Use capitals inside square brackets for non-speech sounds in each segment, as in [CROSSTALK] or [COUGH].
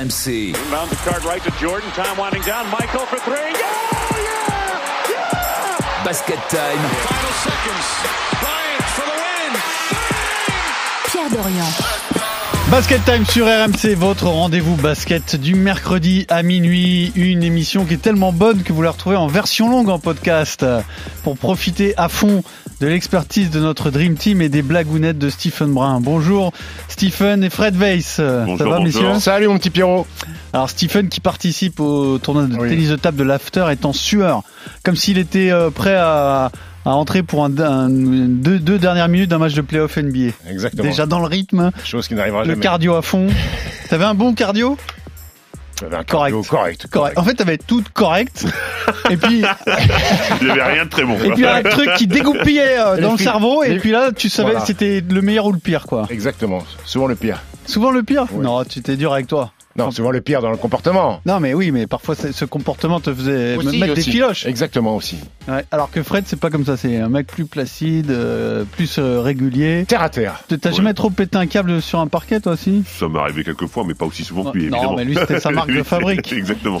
RMC. Inbound the card right to Jordan. Time winding down. Michael for three. Yeah! Yeah! Yeah! Basket time. Final seconds. Bryant for the win. Pierre Dorian. Basket Time sur RMC, votre rendez-vous basket du mercredi à minuit. Une émission qui est tellement bonne que vous la retrouvez en version longue en podcast pour profiter à fond de l'expertise de notre Dream Team et des blagounettes de Stephen Brun. Bonjour Stephen et Fred Weiss. Ça va bonjour. messieurs Salut mon petit Pierrot. Alors Stephen qui participe au tournoi de Oui. tennis de table de l'After est en sueur, comme s'il était euh, prêt à, à entrer pour un, un- deux, deux dernières minutes d'un match de playoff NBA. Exactement. Déjà dans le rythme, Chose qui n'arrivera le jamais. cardio à fond. [LAUGHS] T'avais un bon cardio? J'avais un Correct. cardio correct. Correct. En fait, t'avais tout correct. et puis, Il n'y avait rien de très bon. et puis un truc qui dégoupillait euh, dans le filles- cerveau. Et les- puis là, tu savais Voilà. si c'était le meilleur ou le pire, quoi. Exactement. Souvent le pire. Souvent le pire. Oui. Non, tu t'es dur avec toi. Non, souvent le pire dans le comportement. Non, mais oui, mais parfois ce comportement te faisait me Aussi, mettre des filoches. Exactement aussi. Ouais, alors que Fred, c'est pas comme ça. C'est un mec plus placide, euh, plus euh, régulier. Terre à terre. T'as Ouais. jamais trop pété un câble sur un parquet, toi aussi? Ça m'est arrivé quelques fois, mais pas aussi souvent que Non, lui, évidemment. mais lui, c'était sa marque de [LAUGHS] fabrique. Exactement.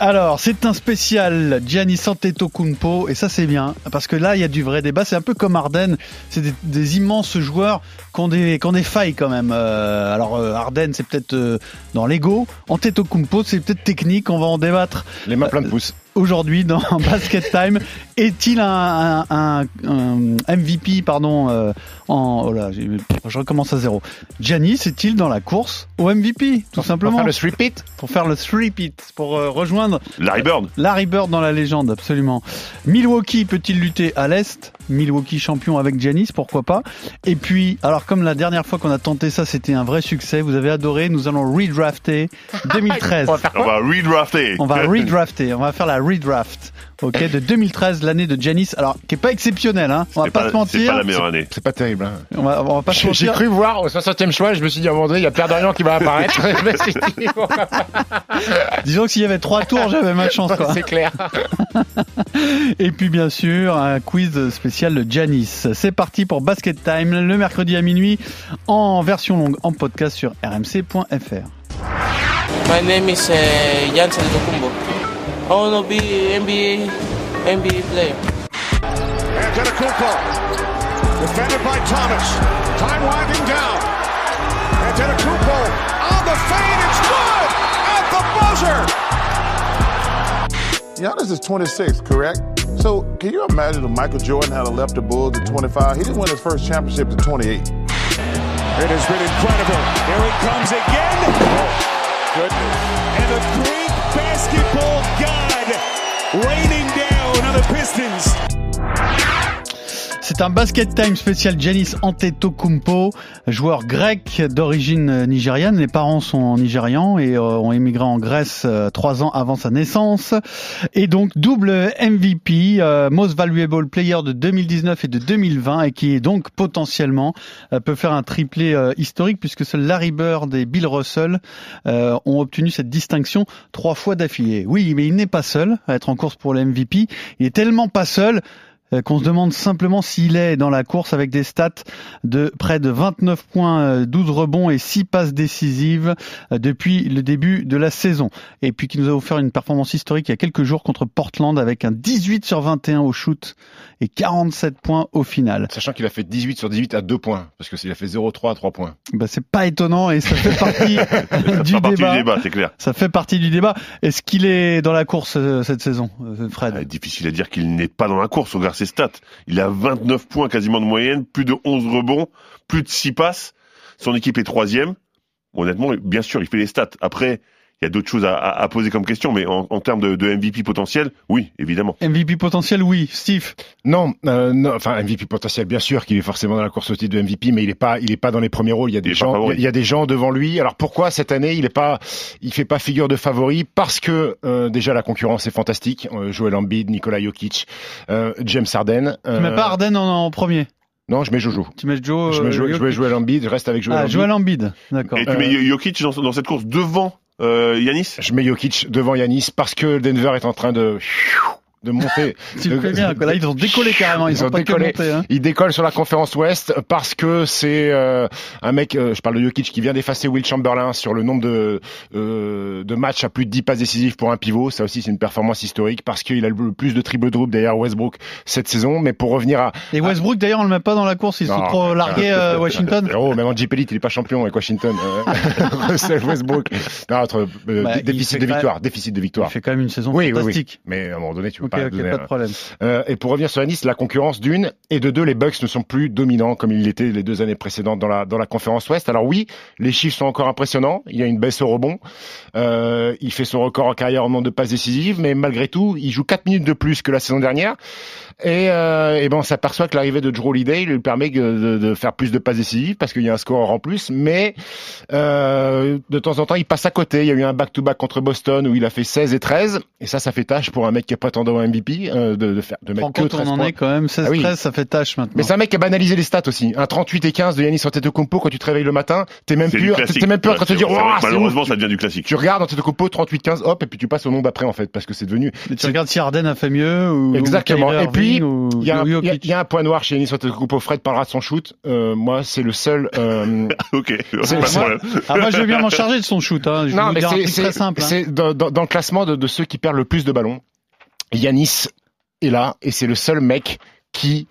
Alors, c'est un spécial Gianni Antetokounmpo et ça c'est bien parce que là il y a du vrai débat. C'est un peu comme Arden, c'est des, des immenses joueurs qui ont des, qui ont des failles quand même. Euh, alors euh, Arden c'est peut-être euh, dans l'ego, Antetokounmpo c'est peut-être technique. On va en débattre Les mains pleines de pouces. Aujourd'hui dans [LAUGHS] Basket Time. Est-il un, un- un- un MVP pardon euh, en oh là, je recommence à zéro. Gianni est-il dans la course au MVP tout simplement Enfin, le three pour faire le three pit pour euh, rejoindre Larry Bird. Larry Bird dans la légende, absolument. Milwaukee peut-il lutter à l'Est? Milwaukee champion avec Giannis, pourquoi pas? Et puis, alors comme la dernière fois qu'on a tenté ça, c'était un vrai succès, vous avez adoré, nous allons redrafter [LAUGHS] 2013. On va faire On va redrafter. On va redrafter, on va faire la redraft, ok, de 2013, l'année de Giannis. Alors, qui est pas exceptionnelle, hein. On va C'est pas, se C'est mentir. pas la meilleure année. C'est pas terrible. Hein. On va, on va pas se J'ai j'ai mentir. cru voir au 60e choix, je me suis dit à un moment donné, il y a Pierre Dorian qui va apparaître. [LAUGHS] [LAUGHS] Disons que s'il y avait trois tours, j'avais ma chance, quoi. c'est clair. [LAUGHS] Et puis bien sûr, un quiz spécial de Janis. C'est parti pour Basket Time le mercredi à minuit en version longue en podcast sur rmc.fr. My name is uh, Jan Antetokounmpo. I want to be NBA NBA player. Antetokounmpo. Defended by Thomas. Time winding down. Antetokounmpo on the fade. It's good at the buzzer. Giannis is 26, correct? So can you imagine if Michael Jordan had a left the Bulls at 25? He didn't win his first championship at 28. It has been incredible. Here he comes again. Oh, goodness. Basketball god raining down on the Pistons. C'est un Basket Time spécial Giannis Antetokounmpo, joueur grec d'origine nigériane. Les parents sont nigérians et euh, ont émigré en Grèce euh, trois ans avant sa naissance. Et donc double MVP, euh, Most Valuable Player de 2019 et de 2020 et qui est donc potentiellement peut faire un triplé historique puisque seuls Larry Bird et Bill Russell ont obtenu cette distinction trois fois d'affilée. Oui, mais il n'est pas seul à être en course pour le MVP. Il est tellement pas seul qu'on se demande simplement s'il est dans la course avec des stats de près de 29 points, euh, 12 rebonds et 6 passes décisives euh, depuis le début de la saison. Et puis qui nous a offert une performance historique il y a quelques jours contre Portland avec un 18 sur 21 au shoot et 47 points au final. Sachant qu'il a fait 18 sur 18 à 2 points, parce qu'il a fait 0-3 à 3 points. Bah, c'est pas étonnant et ça fait partie [LAUGHS] du Pas partie débat. du débat, c'est clair. Ça fait partie du débat. Est-ce qu'il est dans la course euh, cette saison, euh, Fred? Ah, difficile à dire qu'il n'est pas dans la course. Regarde ses stats. Il a 29 points quasiment de moyenne, plus de 11 rebonds, plus de 6 passes. Son équipe est troisième. Honnêtement, bien sûr, il fait les stats. Après, il y a d'autres choses à, à- à poser comme question, mais en, en termes de, de MVP potentiel, oui, évidemment. MVP potentiel, oui. Steve Non, euh, non, enfin MVP potentiel, bien sûr qu'il est forcément dans la course au titre de MVP, mais il est pas, il est pas dans les premiers rôles. Il y a des gens, il y a des gens devant lui. Alors pourquoi cette année il est pas, il fait pas figure de favori? Parce que euh, déjà la concurrence est fantastique. Euh, Joel Embiid, Nikola Jokic, euh, James Harden. Tu mets pas Harden en, en premier? Non, je mets Jojo. Tu mets Joe Je mets, Joel, je mets Jokic? Joel Embiid. Je reste avec Joel Ah, Embiid. Joel Embiid, d'accord. Et tu mets Jokic dans, dans cette course devant Yanis Je mets Jokic devant Yanis parce que Denver est en train de de monter. [LAUGHS] Tu le fais bien, quoi. Là, ils ont décollé carrément. Ils, Ils ont ont pas décollé. que monté, hein. Il décolle sur la conférence Ouest parce que c'est euh, un mec, euh, je parle de Jokic, qui vient d'effacer Will Chamberlain sur le nombre de, euh, de matchs à plus de 10 passes décisives pour un pivot. Ça aussi, c'est une performance historique parce qu'il a le plus de triple double derrière Westbrook cette saison. Mais pour revenir à Et Westbrook, d'ailleurs, on le met pas dans la course. Ils sont trop largués, [LAUGHS] euh, Washington. Oh, même en Elite, il est pas champion avec Washington. Euh, [LAUGHS] Russell Westbrook. Non, entre, euh, Bah, dé- il déficit de victoire, déficit de Il victoire. fait quand même une saison Oui, oui, oui. fantastique. Mais à un moment donné, tu peux Ok, pas ok, donner pas un- de problème. Euh, et pour revenir sur la Nice, la concurrence d'une et de deux, les Bucks ne sont plus dominants comme ils l'étaient les deux années précédentes dans la dans la conférence Ouest. Alors oui, les chiffres sont encore impressionnants. Il y a une baisse au rebond. Euh, il fait son record en carrière en nombre de passes décisives, mais malgré tout, il joue 4 minutes de plus que la saison dernière. Et, euh, et ben on s'aperçoit que l'arrivée de Drew Holiday lui permet de, de- de faire plus de passes décisives parce qu'il y a un score en plus. Mais euh, de temps en temps, il passe à côté. Il y a eu un back-to-back contre Boston où il a fait 16 et 13. Et ça, ça fait tâche pour un mec qui est prétendant au MVP euh, de, de faire de mettre En que compte, 13 on en points. est quand même 16-13, Ah oui. ça fait tâche maintenant. Mais c'est un mec qui a banalisé les stats aussi. Un 38 et 15 de Yannis Antetokounmpo quand tu te réveilles le matin, t'es même classique. t'es même plus en train de te c'est malheureusement, ça devient du classique. Tu regardes Antetokounmpo 38-15, hop, et puis tu passes au nombre après en fait, parce que c'est devenu. Mais tu regardes si Harden a fait mieux ou Exactement. Et puis, Il y, a un, point noir chez Yannis Antetokounmpo. Fred parlera de son shoot. Euh, moi, c'est le seul. Euh, [LAUGHS] Ok, C'est- pas de c'est- problème. Ah, moi, je veux bien m'en charger de son shoot. Hein. Non, mais c'est très simple. hein. c'est dans, dans- dans le classement de, de ceux qui perdent le plus de ballons. Yanis est là et c'est le seul mec qui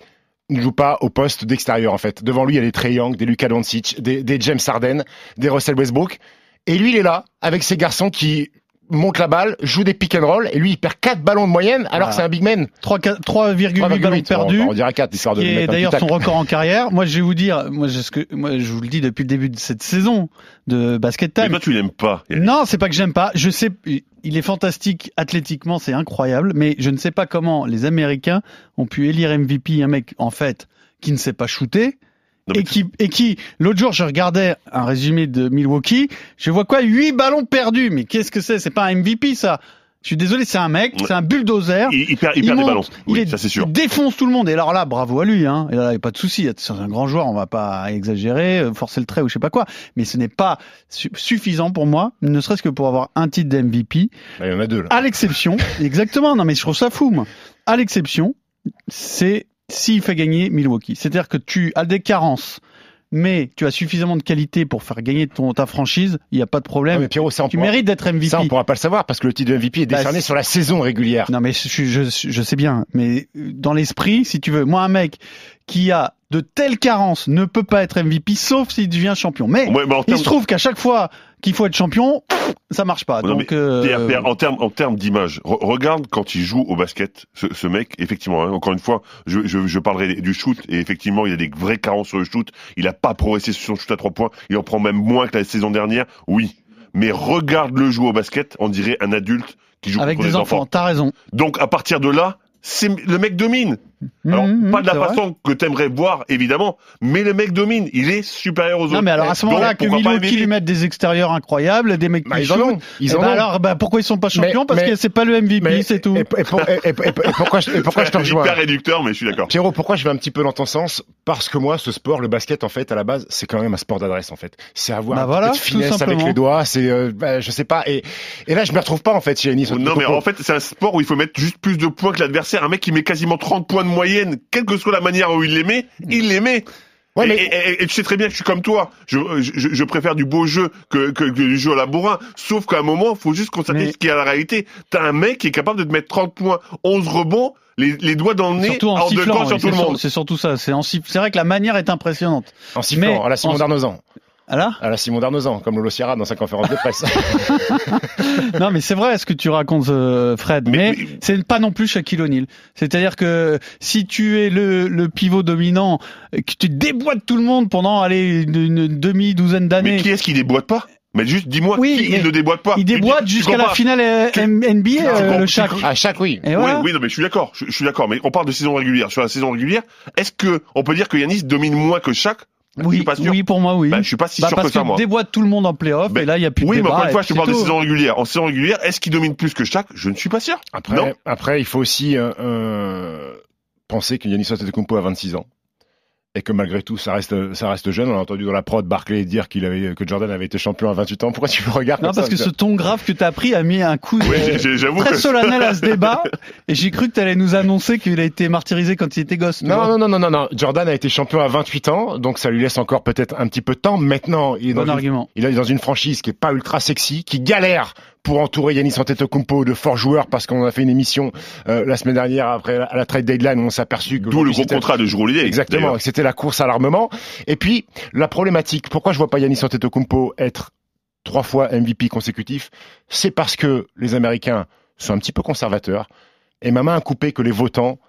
ne joue pas au poste d'extérieur en fait. Devant lui, il y a des Trey des Luka Doncic, des, James Harden, des Russell Westbrook. Et lui, il est là avec ces garçons qui montent la balle, jouent des pick and roll, et lui, il perd 4 ballons de moyenne alors que c'est un big man. 3,8 3,8 ballons 3,8, perdus. On, on dirait 4, histoire de un d'ailleurs son record en carrière. Moi, je vais vous dire, moi, je, ce que, moi, je vous le dis depuis le début de cette saison de basket Mais time. toi, tu l'aimes pas. Non, c'est pas que j'aime pas. Je sais, il est fantastique athlétiquement, c'est incroyable, mais je ne sais pas comment les Américains ont pu élire MVP un mec en fait qui ne sait pas shooter. Et qui, et qui, l'autre jour, je regardais un résumé de Milwaukee, je vois quoi? 8 ballons perdus. Mais qu'est-ce que c'est? C'est pas un MVP, ça. Je suis désolé, c'est un mec, Ouais. c'est un bulldozer. Il, il perd, il Il perd des monte, il Oui, est- ça c'est sûr. Il défonce tout le monde. Et alors là, bravo à lui. Hein. Et là, il n'y a pas de souci. C'est un grand joueur. On va pas exagérer, euh, forcer le trait ou je sais pas quoi. Mais ce n'est pas su- suffisant pour moi, ne serait-ce que pour avoir un titre d'MVP. Bah, il y en a deux là. À l'exception, [LAUGHS] exactement. Non, mais je trouve ça fou, moi. À l'exception, c'est s'il fait gagner Milwaukee. C'est-à-dire que tu as des carences, mais tu as suffisamment de qualité pour faire gagner ton, ta franchise. Il n'y a pas de Ah, problème. mais Pierrot, ça tu pourra, mérites d'être MVP. ça, on pourra pas le savoir parce que le titre de MVP est Bah, décerné c'est- sur la saison régulière. Non mais je, je, je sais bien, mais dans l'esprit, si tu veux, moi un mec qui a de telles carences ne peut pas être MVP sauf s'il devient champion. Mais Ouais, il se trouve qu'à chaque fois qu'il faut être champion, ça marche pas. Non, Donc mais euh, Pierre, Pierre, en termes en termes d'image, re- regarde quand il joue au basket, ce, ce mec, effectivement, hein, encore une fois, je, je, je parlerai du shoot, et effectivement, il a des vraies carences sur le shoot, il a pas progressé sur son shoot à trois points, il en prend même moins que la saison dernière, oui. Mais regarde le jouer au basket, on dirait un adulte qui joue avec des des enfants, enfants. t'as raison. Donc à partir de là, c'est le mec domine. Alors Mmh, pas de la c'est vrai. façon que t'aimerais voir évidemment, mais le mec domine, il est supérieur aux autres. Non mais alors à ce moment-là que MVP? lui mettent des extérieurs incroyables, des mecs Bah, qui ils en shootent, ont. Ils eh en ben ont. alors bah, pourquoi ils sont pas champions Mais- Parce mais- que c'est pas le MVP, c'est tout. Et, et pour- et- et- et- et pourquoi, je, et pourquoi je te [LAUGHS] rejoins Hyper réducteur, mais je suis d'accord. Pierrot, pourquoi je vais un petit peu dans ton sens Parce que moi, ce sport, le basket, en fait, à la base, c'est quand même un sport d'adresse, en fait. C'est avoir Bah un voilà, petit peu de finesse avec les doigts. C'est, euh, bah, je sais pas. Et, et là, je me retrouve pas en fait chez Yanis. Non mais en fait c'est un sport où il faut mettre juste plus de points que l'adversaire. Un mec qui met quasiment 30 points de moyenne, quelle que soit la manière où il les met, il. Ouais, et, mais- et- et- et tu sais très bien que je suis comme toi. Je, je, je préfère du beau jeu que, que, que du jeu à la bourrin. Sauf qu'à un moment, faut juste constater Mais- ce qui est la réalité. T'as un mec qui est capable de te mettre 30 points, 11 rebonds, les, les doigts dans le nez, Surtout en hors de sifflant, camp sur oui, tout le monde. c'est surtout ça. C'est en C'est vrai que la manière est impressionnante. en sifflant, mais à la Simon en- Darnozan. Ah là À la Simon Darnozan, comme Lolo Sierra dans sa conférence de presse. [LAUGHS] non, mais c'est vrai ce que tu racontes, euh, Fred. Mais, Mais- mais- c'est pas non plus Shaquille O'Neal. C'est-à-dire que si tu es le, le pivot dominant, que tu déboîtes tout le monde pendant allez, une, une demi-douzaine Mais d'années, qui est-ce qui déboîte pas? Mais juste dis-moi Oui, qui mais il ne déboîte pas? il déboîte jusqu'à la finale euh, Tu- NBA, tu euh, le comprends- à chaque, oui. Et voilà. Oui, oui, non, mais je suis d'accord. Je, je suis d'accord. Mais on parle de saison régulière. Sur la saison régulière, est-ce que on peut dire que Yanis domine moins que Je Oui, suis pas sûr. oui, pour moi, oui. Bah, je suis pas si Bah, sûr parce que ça, moi. déboîte tout le monde en playoff, Ben, et là, il y a plus oui, de mais débat. encore une fois, je te parle de saison régulière. En saison régulière, est-ce qu'il domine plus que Shaq? Je ne suis pas sûr. Après, Non. après, il faut aussi euh, euh, penser que Yanis Antetokounmpo a 26 ans. Et que malgré tout, ça reste, ça reste jeune. On a entendu dans la prod Barclay dire qu'il avait, que Jordan avait été champion à 28 ans. Pourquoi tu me regardes Non, comme parce ça que ce ton grave que t'as pris a mis un coup Oui, très que solennel à ce débat. [LAUGHS] Et j'ai cru que t'allais nous annoncer qu'il a été martyrisé quand il était gosse. Non, non, non, non, non, non. Jordan a été champion à 28 ans, donc ça lui laisse encore peut-être un petit peu de temps. Maintenant, il est, Bon dans une, argument. il est dans une franchise qui est pas ultra sexy, qui galère pour entourer Yanis Antetokounmpo de forts joueurs parce qu'on a fait une émission euh, la semaine dernière après la, à la trade deadline où on s'est aperçu que D'où le gros contrat de Jrue. Exactement, c'était la course à l'armement. Et puis la problématique, pourquoi je vois pas Yanis Antetokounmpo être trois fois MVP consécutif, c'est parce que les Américains sont un petit peu conservateurs et ma main a coupé que les votants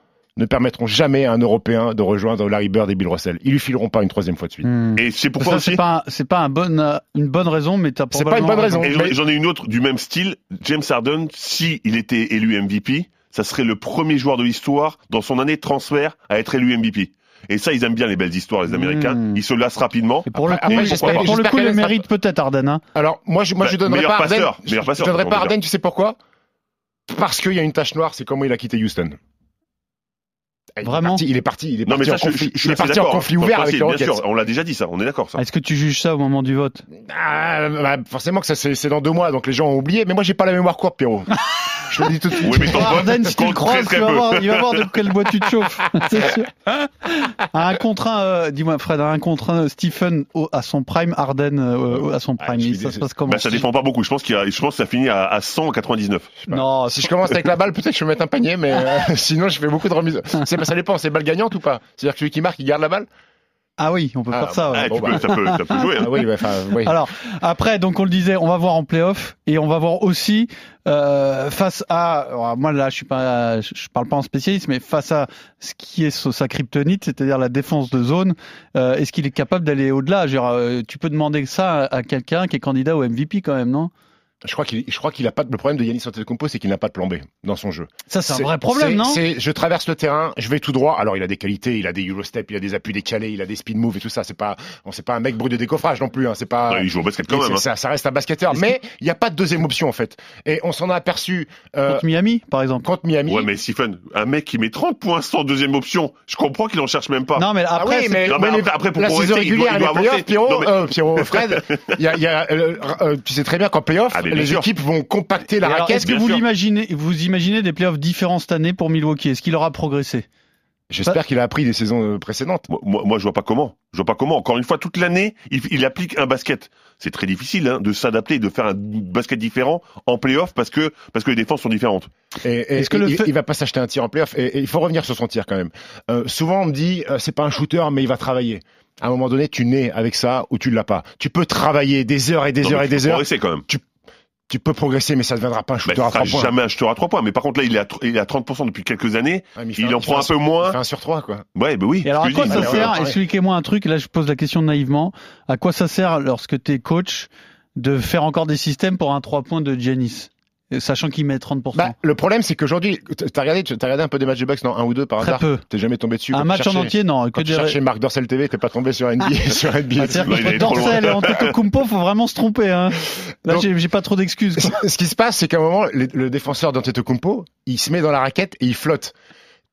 ne permettront jamais à un Européen de rejoindre Larry Bird et Bill Russell. Ils lui fileront pas une troisième fois de suite. Hmm. Et c'est pourquoi Ça, aussi. c'est pas, un- c'est pas un bon, euh, une bonne raison, mais t'as C'est pas une bonne raison. Et j'en- ai une autre du même style. James Harden, si il était élu MVP, ça serait le premier joueur de l'histoire dans son année de transfert à être élu MVP. Et ça, ils aiment bien les belles histoires, les Américains. Mmh. Ils se lassent rapidement. Et pour le coup, j'espère- pour le coup, mérite peut-être Arden. Hein. Alors moi, je, moi, je Bah, donnerais pas Harden. passeur, je- meilleur passeur, je donnerais on pas dire. Tu sais pourquoi? Parce qu'il y a une tache noire. C'est comment il a quitté Houston. Il est Vraiment parti- Il est parti. Il est Non, mais parti ça, en je, je- conflit. je il est parti en d'accord. conflit ouvert avec les Bien Rockets. sûr, on l'a déjà dit ça, on est d'accord ça. Est-ce que tu juges ça au moment du vote? Ah, bah, forcément que ça c'est c'est dans deux mois, donc les gens ont oublié. Mais moi j'ai pas la mémoire courte, Pierrot. [LAUGHS] je le dis tout de suite. Oui, mais ton vote Arden, si tu le croises, tu vas voir, il va voir de quel bois tu te chauffes. [LAUGHS] C'est sûr. Un contre un, euh, dis-moi Fred, un contre un, Stephen au- à son prime, Arden euh, à son Ah, prime. ça se passe comment Bah, ça dépend pas beaucoup. Je pense qu'il y a, je pense que ça finit à, à 100 ou 99. Non, Si je commence avec la balle, peut-être je vais mettre un panier, mais euh, [LAUGHS] sinon je fais beaucoup de remises. C'est ça dépend, c'est balle gagnante ou pas? C'est-à-dire que celui qui marque, il garde la balle? Ah oui, on peut Ah, faire ça. ouais. Ah, bon, tu bah. peux, ça, peut, ça peut jouer. hein. Ah oui, bah, enfin oui. Alors après, donc on le disait, on va voir en playoff et on va voir aussi euh, face à, alors, moi là je suis pas, je parle pas en spécialiste, mais face à ce qui est sa kryptonite, c'est-à-dire la défense de zone, euh, est-ce qu'il est capable d'aller au-delà? Euh, Tu peux demander ça à, à quelqu'un qui est candidat au MVP quand même, non? Je crois qu'il, je crois qu'il a pas de, le problème de Yannis Antetokounmpo, c'est qu'il n'a pas de plan B dans son jeu. Ça c'est un vrai problème, c'est- non c'est, je traverse le terrain, je vais tout droit. Alors il a des qualités, il a des Eurostep, il a des appuis décalés, il a des speed moves et tout ça. C'est pas, bon, c'est pas un mec brut de décoffrage non plus. Hein, c'est pas. Ouais, il joue au basket quand même. hein. ça, ça reste un basketteur, mais il n'y a pas de deuxième option en fait. Et on s'en a aperçu euh, Contre Miami, par exemple. contre Miami. Ouais, mais Stephen, un mec qui met 30 points sans deuxième option, je comprends qu'il en cherche même pas. Non, mais Ah après, oui, c'est- mais, Non, mais après- après, pour la progresser, saison il doit- régulière, il doit avancer. Pierrot, mais- euh, Fred, [LAUGHS] il y a, il y a, euh, euh, tu sais très bien qu'en playoff, Ah, les équipes vont compacter la Et alors, raquette. Est-ce que vous l'imaginez, vous imaginez des playoffs différents cette année pour Milwaukee? Est-ce qu'il aura progressé? J'espère qu'il a appris des saisons euh, précédentes. Moi, moi, moi, je vois pas comment. Je vois pas comment. Encore une fois, toute l'année, il, il applique un basket. C'est très difficile hein, de s'adapter et de faire un basket différent en playoff parce que parce que les défenses sont différentes. Et, et- Est-ce que le il, fait- il va pas s'acheter un tir en playoff? Et, et il faut revenir sur son tir quand même. Euh, souvent on me dit euh, c'est pas un shooter mais il va travailler. À un moment donné, tu nais avec ça ou tu l'as pas. Tu peux travailler des heures et des Non, heures et tu peux des heures. progresser quand même. Tu peux progresser, mais ça ne deviendra pas un Bah, shooter il à sera trois points. jamais un shooter à trois points. Mais par contre là, il est à, il est à 30% depuis quelques années. Ouais, fait Il en prend un peu moins. Il fait un sur trois quoi. Ouais, bah oui. Et alors, à quoi dis. ça sert ouais. Expliquez-moi un truc. Là, je pose la question naïvement. À quoi ça sert lorsque tu es coach de faire encore des systèmes pour un 3 points de Giannis? Sachant qu'il met 30%. Bah, le problème c'est qu'aujourd'hui, t'as regardé, t'as regardé un peu des matchs de Bucks, non un ou deux par Très hasard. peu. T'es jamais tombé dessus. un match en entier, non. Que Quand tu cherchais Marc Dorcel TV, t'es pas tombé sur [LAUGHS] NBA, sur NBA. Ah, C'est-à-dire Dorsel et Antetokounmpo, faut vraiment se tromper. Hein. Là, Donc- j'ai j'ai pas trop d'excuses. quoi. [LAUGHS] Ce qui se passe, c'est qu'à un moment, le, le défenseur d'Antetokounmpo, il se met dans la raquette et il flotte.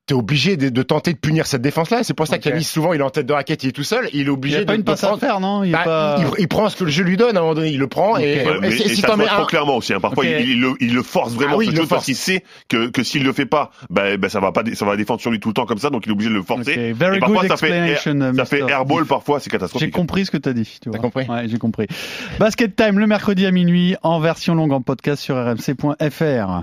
T'es obligé de, de tenter de punir cette défense-là. C'est pour ça Ok. qu'Yanis, souvent, il est en tête de raquette, il est tout seul. il est Il obligé a pas de, une de passe à faire, non Il a Bah, pas... il, il prend ce que le jeu lui donne à un moment donné, il le prend. Et, Ouais, mais, et et si ça se voit trop un, clairement aussi. hein. Parfois, Ok. il, il le, il le force vraiment Ah oui, ce il le chose parce force. qu'il sait que, que s'il le fait pas, bah, bah, ça va pas, ça va défendre sur lui tout le temps comme ça, donc il est obligé de le forcer. Very Et parfois, good ça fait, air- ça fait airball parfois, c'est J'ai catastrophique. compris ce que tu as dit. Tu vois. compris Ouais, j'ai compris. Basket Time le mercredi à minuit en version longue en podcast sur rmc.fr.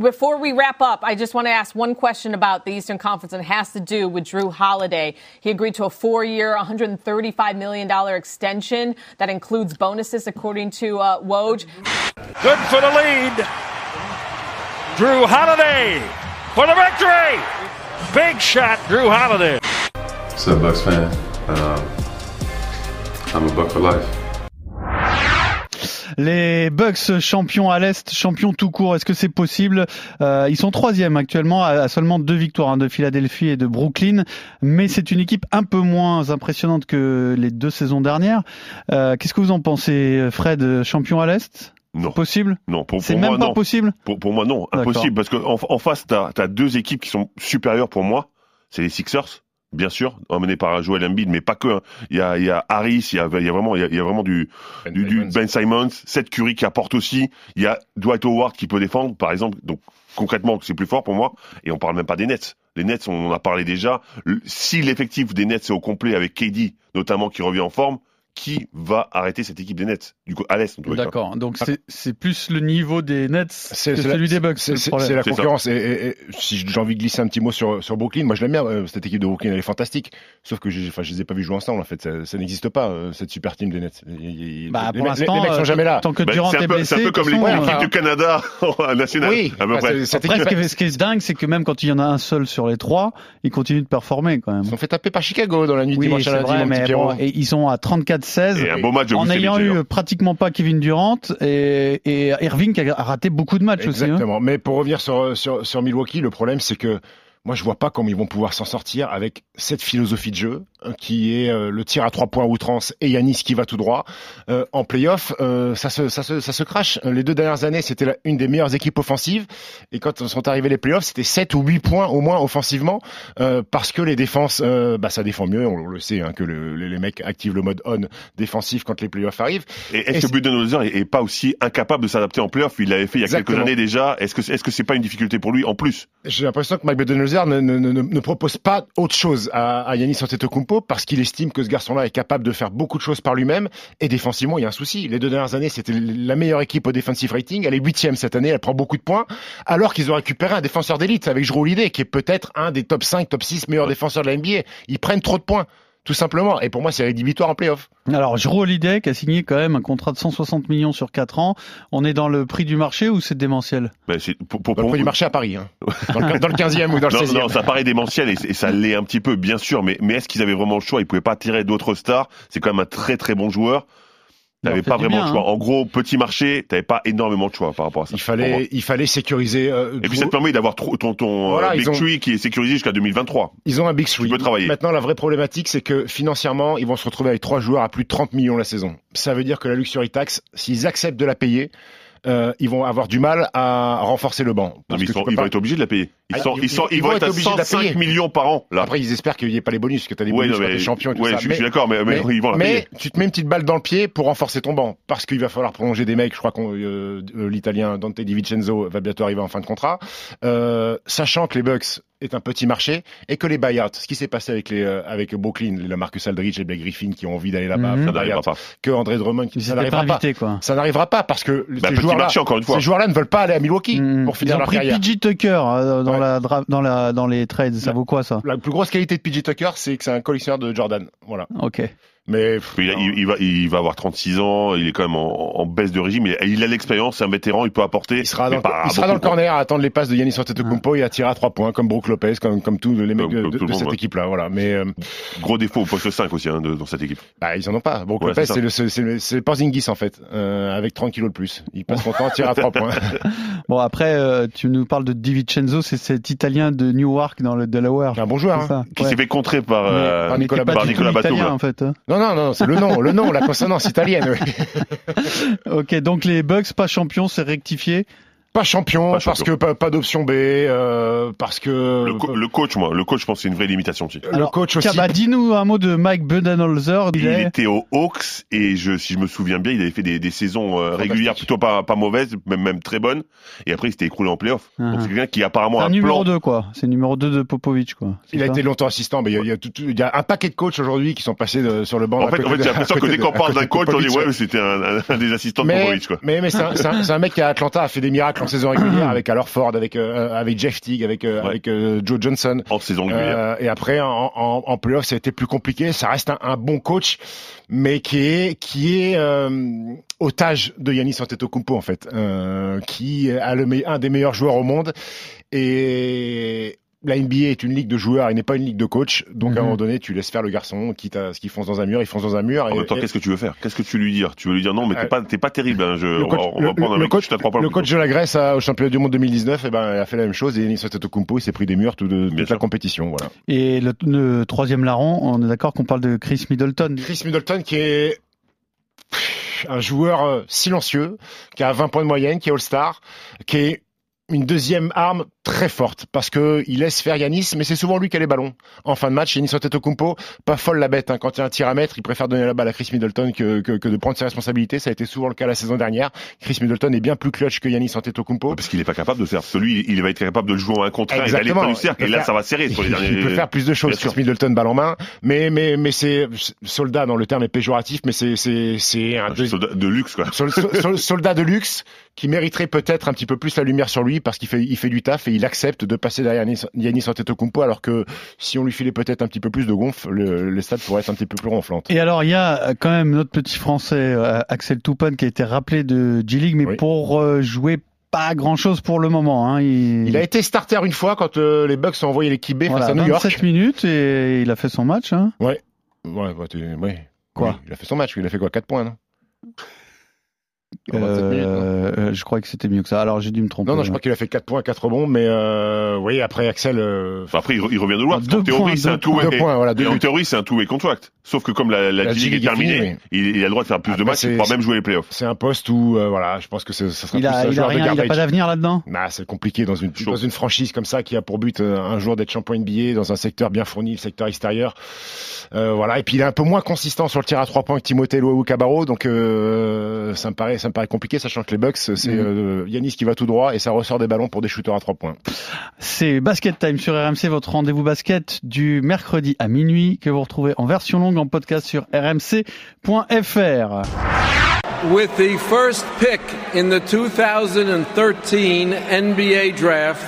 Before we wrap up, I just want to ask one question about the Eastern Conference, and it has to do with Drew Holiday. He agreed to a four-year, $135 million extension that includes bonuses, according to uh, Woj. Good for the lead. Drew Holiday for the victory. Big shot, Drew Holiday. What's up, Bucks fan? Um, I'm a Buck for life. Les Bucks champions à l'Est, champions tout court, est-ce que c'est possible? Euh, Ils sont troisième actuellement à, seulement deux victoires hein, de Philadelphie et de Brooklyn, mais c'est une équipe un peu moins impressionnante que les deux saisons dernières. Euh, Qu'est-ce que vous en pensez, Fred Champion à l'Est? Non, Possible? Non, pour, C'est pour même moi, pas non. possible? Pour, pour moi, non, impossible, parce qu'en en face, t'as as deux équipes qui sont supérieures pour moi. C'est les Sixers, bien sûr, emmené par Joel Embiid, mais pas que. hein. Il y a, il y a Harris, il y a, il y a vraiment, il y a, il y a vraiment du, Ben du, du Simmons. Ben Simons, Seth Curry qui apporte aussi. Il y a Dwight Howard qui peut défendre, par exemple. Donc concrètement, c'est plus fort pour moi. Et on parle même pas des Nets. Les Nets, on en a parlé déjà. Le- Si l'effectif des Nets est au complet avec KD, notamment qui revient en forme, qui va arrêter cette équipe des Nets Du coup, à l'est, en tous les cas. D'accord. Donc c'est c'est plus le niveau des Nets que celui des Bucks. C'est la concurrence. Et, et- et si j'ai envie de glisser un petit mot sur, sur Brooklyn, moi je l'aime bien. euh, Cette équipe de Brooklyn, elle est fantastique. Sauf que je les ai pas vus jouer ensemble. En fait, ça, ça n'existe pas euh, cette super team des Nets. Bah, les, pour mecs- les- l'instant, les mecs sont euh, jamais là. Tant que Bah, Durant c'est est un peu, blessé. c'est un peu comme façon, l'équipe euh, du Canada [LAUGHS] en national, Oui, à peu près. c'est- cette Après, ce qui est- ce qui est dingue, c'est que même quand il y en a un seul sur les trois, il continue de performer quand même. ils sont fait taper par Chicago dans la nuit dimanche c'est à lundi, et ils sont à 34-16. Et un beau match de En ayant eu pratiquement pas Kevin Durant et, et Irving qui a raté beaucoup de matchs aussi. hein. Exactement. Mais pour revenir sur, sur, sur Milwaukee, le problème c'est que moi je vois pas comment ils vont pouvoir s'en sortir avec cette philosophie de jeu euh, qui est euh, le tir à trois points à outrance et Yanis qui va tout droit. Euh, en playoff, euh, ça, se, ça, se, ça se crache. Les deux dernières années, c'était une des meilleures équipes offensives. Et quand sont arrivés les playoffs, c'était 7 ou 8 points au moins offensivement parce que les défenses, bah, ça défend mieux. On, le sait hein, que le- les, mecs activent le mode on défensif quand les playoffs arrivent. Et Et est-ce que Budenholzer est, est pas aussi incapable de s'adapter en playoff? Il l'avait fait il y a Exactement. quelques années déjà. Est-ce que est-ce que c'est pas une difficulté pour lui en plus? J'ai l'impression que Mike Budenholzer ne, ne, ne, ne propose pas autre chose à, à Yanis Antetokounmpo parce qu'il estime que ce garçon-là est capable de faire beaucoup de choses par lui-même et défensivement il y a un souci. Les deux dernières années c'était la meilleure équipe au defensive rating, elle est huitième cette année, elle prend beaucoup de points alors qu'ils ont récupéré un défenseur d'élite avec Holiday qui est peut-être un des top 5, top 6 meilleurs défenseurs de la NBA. Ils prennent trop de points. Tout simplement. Et pour moi, c'est rédhibitoire en playoff. Alors, Jrue Holiday qui a signé quand même un contrat de 160 millions sur 4 ans. On est dans le prix du marché ou c'est démentiel? Ben, c'est- pour, pour- Dans le pour- prix du marché à Paris. Hein. [LAUGHS] Dans, le, dans le 15e ou dans le non, 16e. non, ça paraît démentiel et, et ça l'est un petit peu, bien sûr. Mais, mais est-ce qu'ils avaient vraiment le choix? Ils pouvaient pas tirer d'autres stars. C'est quand même un très très bon joueur. T'avais pas vraiment bien, le choix. hein. En gros, petit marché, t'avais pas énormément de choix par rapport à ça. Il fallait, il fallait sécuriser. euh, Et puis ça te permet d'avoir ton, ton Voilà, euh, Big ont- Three qui est sécurisé jusqu'à 2023. Ils ont un big three. peux travailler. Maintenant, la vraie problématique, c'est que financièrement, ils vont se retrouver avec trois joueurs à plus de 30 millions la saison. Ça veut dire que la luxury tax, s'ils acceptent de la payer, euh, ils vont avoir du mal à renforcer le banc. Non, Parce mais ils, sont- pas- vont être obligés de la payer. Ils, Ah, sont, ils- ils, sont, ils vont vont être être à obligés de la 105 payer. millions par an, là. Après, ils espèrent qu'il n'y ait pas les bonus, parce que tu as des Ouais, bonus non, mais- champion et tout ouais, ça. je, je Mais- suis d'accord, mais, mais, ils vont la payer. mais tu te mets une petite balle dans le pied pour renforcer ton banc, parce qu'il va falloir prolonger des mecs. Je crois que l'Italien Dante Di Vincenzo va bientôt arriver en fin de contrat, Euh, sachant que les Bucks est un petit marché et que les buyouts, ce qui s'est passé avec les euh, avec Brooklyn, le Marcus Aldridge et Blake Griffin qui ont envie d'aller là-bas, Mhm. Ça buyouts, pas. que André Drummond, Ils ça n'arrivera pas. quoi. Ça n'arrivera pas parce que Bah, ces joueurs-là, ces joueurs-là ne veulent pas aller à Milwaukee Hmm. pour Ils finir ont leur pris carrière. PG Tucker euh, dans, Ouais. la dans, la, dans les trades. Ça La- vaut quoi, ça? La plus grosse qualité de PJ Tucker, c'est que c'est un collectionneur de Jordan. Voilà. Ok. Mais Il, il- il va, il va avoir 36 ans, il est quand même en, en baisse de régime, il, il a l'expérience, c'est un vétéran, il peut apporter. il sera dans, pas il sera dans le corner à attendre les passes de Yannis Antetokounmpo et à tirer à trois points comme Brook Lopez, comme, comme tous les mecs Comme- de, comme de- tout le de monde, cette ouais. équipe-là. Voilà. Mais euh, Gros défaut au poste 5 aussi hein, de- dans cette équipe. bah, ils en ont pas. Brook Ouais, Lopez, c'est le, c'est, c'est le, c'est le Porzingis en fait, euh, avec 30 kilos de plus. Il passe son temps à tirer à trois [LAUGHS] points. [LAUGHS] Bon, après, euh, tu nous parles de Di Vincenzo, c'est cet Italien de Newark dans le Delaware. C'est un bon joueur. Hein. ça. Qui Ouais. s'est fait contrer par, par Nicolas Nicolas Batum. en fait. Non, non, non, c'est le nom, le nom, la consonance italienne. oui. [LAUGHS] Ok, donc les Bucks pas champions, c'est rectifié. Pas champion, Pas parce champion. que pas, pas d'option B, euh, parce que Le, co- le coach, moi, le coach, je pense que c'est une vraie limitation aussi. le coach aussi. Bah, dis-nous un mot de Mike Budenholzer. Il Il est... était aux Hawks et je, si je me souviens bien, il avait fait des, des saisons euh, régulières plutôt pas, pas mauvaises, même, même très bonnes. Et après, il s'était écroulé en playoff. Uh-huh. Donc c'est quelqu'un qui apparemment un un numéro plan. 2, quoi. C'est numéro 2 de Popovic, quoi. Il a été longtemps assistant, mais il y a, il y a tout- tout- il y a un paquet de coachs aujourd'hui qui sont passés de- sur le banc. En fait, en fait j'ai l'impression que dès qu'on parle d'un coach, on dit ouais, c'était un, des assistants de Popovic, quoi. mais, c'est un mec qui à Atlanta a fait des miracles en saison régulière [CLEARS THROAT] avec Al Horford, avec, euh, avec Jeff Teague, avec, euh, Ouais. avec euh, Joe Johnson. En saison régulière. Euh, et après, en, en, en playoff, ça a été plus compliqué. Ça reste un, un bon coach, mais qui est, qui est euh, otage de Yanis Antetokounmpo en fait, euh, qui a le un des meilleurs joueurs au monde. Et la NBA est une ligue de joueurs, il n'est pas une ligue de coach. Donc à un Mhm. moment donné, tu laisses faire le garçon, quitte à ce qu'il fonce dans un mur, il fonce dans un mur. En et- même temps, et- qu'est-ce que tu veux faire? Qu'est-ce que tu veux lui dire Tu veux lui dire non, mais t'es Ouais. pas, terrible. Hein, je, le on coach, va, on va prendre un le mec coach- crois pas le coach de la Grèce a- au championnat du monde 2019, et ben, a fait la même chose. Et Antetokounmpo, il s'est pris des murs tout de, Bien toute sûr. la compétition. Voilà. Et le, le troisième larron, on est d'accord qu'on parle de Chris Middleton. Chris Middleton qui est un joueur euh, silencieux, qui a 20 points de moyenne, qui est All-Star, qui est une deuxième arme très forte parce que il laisse faire Yanis, mais c'est souvent lui qui a les ballons. En fin de match, Yanis Antetokounmpo, pas folle la bête. Hein. Quand il y a un tir à mettre, il préfère donner la balle à Chris Middleton que, que, que de prendre ses responsabilités. Ça a été souvent le cas la saison dernière. Chris Middleton est bien plus clutch que Yanis Antetokounmpo. Parce qu'il est pas capable de faire. Parce que lui, il va être capable de le jouer en un contre un et d'aller Exactement. dans le cercle. Il Et là, ça va serrer sur les [LAUGHS] derniers. Il peut faire plus de choses. Chris Middleton balle en main, mais mais mais c'est soldat dans le terme est péjoratif, mais c'est c'est c'est un Un soldat de luxe, quoi. sol- sol- sol- soldat de luxe qui mériterait peut-être un petit peu plus la lumière sur lui parce qu'il fait il fait du taf et il accepte de passer derrière Yanis, Antetokounmpo alors que si on lui filait peut-être un petit peu plus de gonfle, le, les stades pourraient être un petit peu plus ronflantes. Et alors, il y a euh, quand même notre petit français, euh, Axel Toupane, qui a été rappelé de G-League, mais Oui. pour euh, jouer pas grand chose pour le moment. Hein. Il, Il a été starter une fois quand euh, les Bucks ont envoyé l'équipe B voilà, face à New 27 York. minutes et il a fait son match. Hein. Ouais, ouais, t'es- ouais. Quoi? Oui, Il a fait son match, il a fait quoi? 4 points, non? En 27 minutes, non Euh, euh, je crois que c'était mieux que ça. Alors j'ai dû me tromper. Non, non, je crois qu'il a fait 4 points, 4 rebonds, mais euh, oui, après Axel, euh, Enfin, après, il, re- il revient de loin. Deux qu'en théorie, points, c'est un deux points, voilà, deux Et en théorie, c'est un two-way contract. Sauf que comme la, la, La G-League G-League est terminée, oui. il, il a le droit de faire plus de matchs, il pourra même jouer les playoffs. c'est un poste où, euh, voilà, je pense que ça sera Il plus a, un il a rien, il a pas d'avenir là-dedans? Bah, c'est compliqué dans une, dans une franchise comme ça qui a pour but euh, un jour d'être champion NBA dans un secteur bien fourni, le secteur extérieur. Voilà. Et puis il est un peu moins consistant sur le tir à trois points que Timothée Loaou Cabarro, donc ça me paraît, ça me paraît compliqué, sachant que les Bucks, c'est Mhm. euh, Yanis qui va tout droit et ça ressort des ballons pour des shooters à trois points. C'est Basket Time sur RMC, votre rendez-vous basket du mercredi à minuit que vous retrouvez en version longue en podcast sur rmc.fr. With the first pick in the 2013 NBA Draft,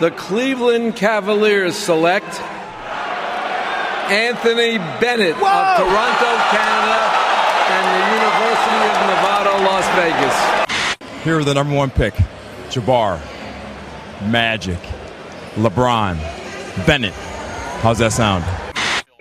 the Cleveland Cavaliers select Anthony Bennett of Toronto, Canada, and the University of Nevada, Las Vegas. Here are the number one pick Jabbar, Magic, LeBron, Bennett. How's that sound?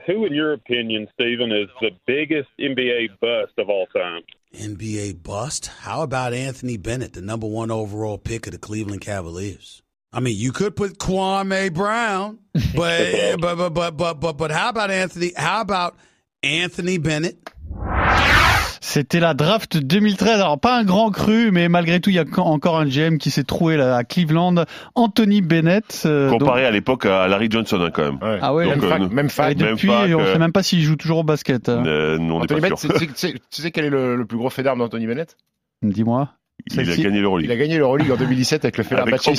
Who, in your opinion, Stephen, is the biggest NBA bust of all time? NBA bust? How about Anthony Bennett, the number one overall pick of the Cleveland Cavaliers? I mean, you could put Kwame Brown, but [LAUGHS] but, but but but but but how about Anthony? How about Anthony Bennett? C'était la draft 2013. Alors pas un grand cru, mais malgré tout, il y a encore un GM qui s'est troué là, à Cleveland, Anthony Bennett. euh, Comparé à l'époque à Larry Johnson, hein, quand même. Ouais. Ah ouais, Donc, même, euh, fac, même donc- fac. et même depuis, pas on que- sait même pas s'il joue toujours au basket. hein. Euh, on Anthony pas Bennett, sûr. tu sais quel est le, le plus gros fait d'armes d'Anthony Bennett? Dis-moi. Il a gagné Il a l'Euroleague. gagné l'Euroleague en 2017 avec le Fenerbahçe.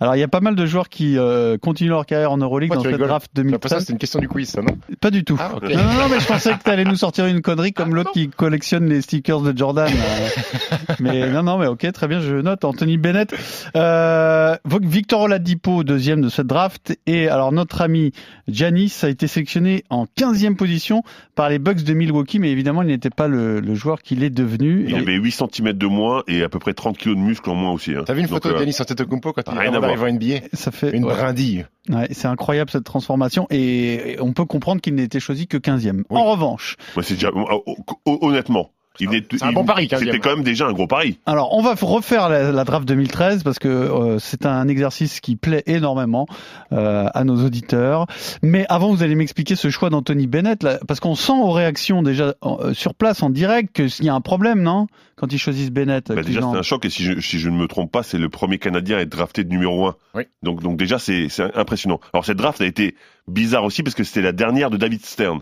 Alors il y a pas mal de joueurs qui euh, continuent leur carrière en Euroleague Pourquoi dans cette draft J'ai l'impression que 2013. c'était une question du quiz, ça, non Pas du tout. Ah. Non, non, non, mais je pensais que tu allais nous sortir une connerie comme l'autre qui collectionne les stickers de Jordan. [LAUGHS] mais non, non, mais ok, très bien, je note. Anthony Bennett. Euh, Victor Oladipo, deuxième de cette draft. Et alors, notre ami Giannis a été sélectionné en 15e position par les Bucks de Milwaukee, mais évidemment, il n'était pas le, le joueur qu'il est devenu. Il Et- avait 8 cm de moins et à peu près 30 kg de muscle en moins aussi. hein. T'as vu une Donc, photo de euh, Yanis Antetokounmpo quand il rien à avant d'arriver voir. en NBA ça fait Une ouais. brindille. Ouais, c'est incroyable cette transformation et on peut comprendre qu'il n'était choisi que 15e. En revanche, ouais, c'est déjà, hon- hon- honnêtement, c'est un il- bon pari, 15e. C'était quand même déjà un gros pari. Alors, on va refaire la, la draft 2013 parce que euh, c'est un exercice qui plaît énormément euh, à nos auditeurs. Mais avant, vous allez m'expliquer ce choix d'Anthony Bennett, là, parce qu'on sent aux réactions déjà euh, sur place en direct qu'il y a un problème, non? Quand ils choisissent Bennett. Bah, déjà, c'est un choc et si je, si je ne me trompe pas, c'est le premier Canadien à être drafté de numéro 1. Oui. Donc, donc déjà, c'est c'est impressionnant. Alors, cette draft a été bizarre aussi parce que c'était la dernière de David Stern.